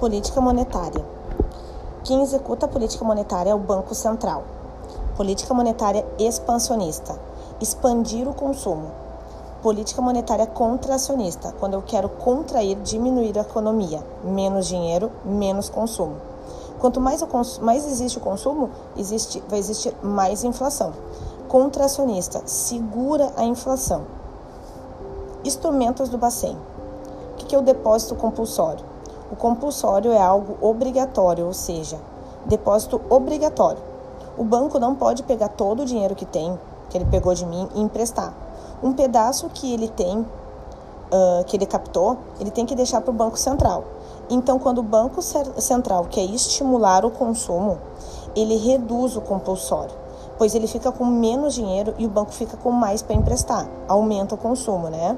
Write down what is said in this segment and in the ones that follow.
Política monetária. Quem executa a política monetária é o Banco Central. Política monetária expansionista. Expandir o consumo. Política monetária contracionista. Quando eu quero contrair, diminuir a economia. Menos dinheiro, menos consumo. Quanto mais, mais existe o consumo, existe, vai existir mais inflação. Contracionista. Segura a inflação. Instrumentos do Bacen. O que é o depósito compulsório? O compulsório é algo obrigatório, ou seja, depósito obrigatório. O banco não pode pegar todo o dinheiro que tem, que ele pegou de mim, e emprestar. Um pedaço que ele tem, uh, que ele captou, ele tem que deixar para o Banco Central. Então, quando o Banco Central quer estimular o consumo, ele reduz o compulsório, pois ele fica com menos dinheiro e o banco fica com mais para emprestar, aumenta o consumo, né?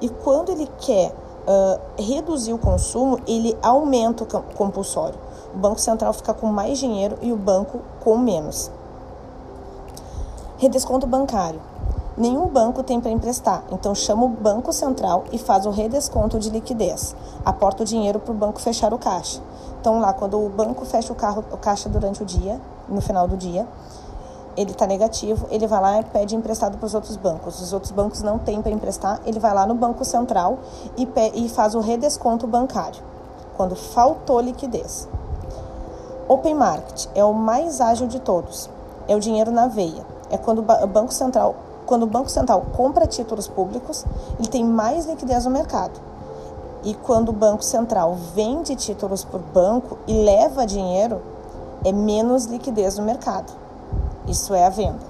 E quando ele quer uh, reduzir o consumo, ele aumenta o compulsório. O Banco Central fica com mais dinheiro e o banco com menos. Redesconto bancário. Nenhum banco tem para emprestar, então chama o Banco Central e faz o redesconto de liquidez. Aporta o dinheiro para o banco fechar o caixa. Então, lá, quando o banco fecha o, carro, o caixa durante o dia, no final do dia, ele está negativo, ele vai lá e pede emprestado para os outros bancos. Os outros bancos não têm para emprestar, ele vai lá no Banco Central e, e faz o redesconto bancário, quando faltou liquidez. Open Market é o mais ágil de todos. É o dinheiro na veia. É quando o Banco Central, quando o Banco Central compra títulos públicos, ele tem mais liquidez no mercado. E quando o Banco Central vende títulos por banco e leva dinheiro, é menos liquidez no mercado. Isso é a venda.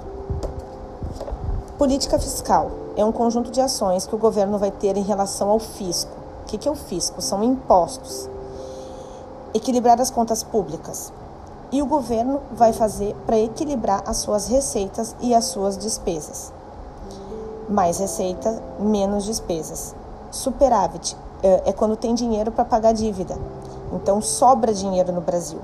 Política fiscal é um conjunto de ações que o governo vai ter em relação ao fisco. O que é o fisco? São impostos. Equilibrar as contas públicas. E o governo vai fazer para equilibrar as suas receitas e as suas despesas. Mais receita, menos despesas. Superávit é, é quando tem dinheiro para pagar dívida. Então sobra dinheiro no Brasil.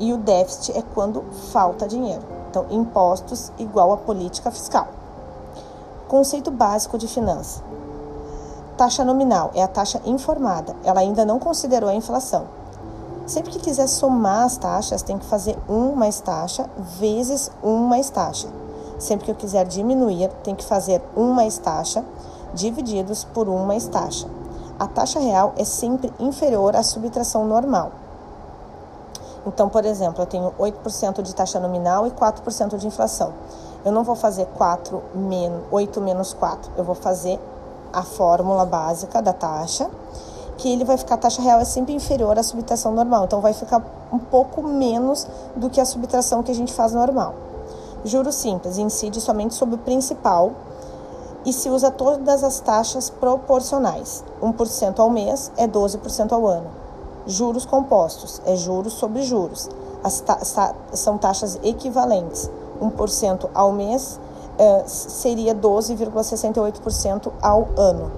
E o déficit é quando falta dinheiro. Então, impostos igual a política fiscal. Conceito básico de finança. Taxa nominal é a taxa informada, ela ainda não considerou a inflação. Sempre que quiser somar as taxas, tem que fazer 1 mais taxa vezes 1 mais taxa. Sempre que eu quiser diminuir, tem que fazer 1 mais taxa divididos por 1 mais taxa. A taxa real é sempre inferior à subtração normal. Então, por exemplo, eu tenho 8% de taxa nominal e 4% de inflação. Eu não vou fazer 4 menos, 8 menos 4, eu vou fazer a fórmula básica da taxa, que ele vai ficar, a taxa real é sempre inferior à subtração normal, então vai ficar um pouco menos do que a subtração que a gente faz normal. Juros simples incide somente sobre o principal e se usa todas as taxas proporcionais. 1% ao mês é 12% ao ano. Juros compostos é juros sobre juros. As ta são taxas equivalentes. 1% ao mês é, seria 12,68% ao ano.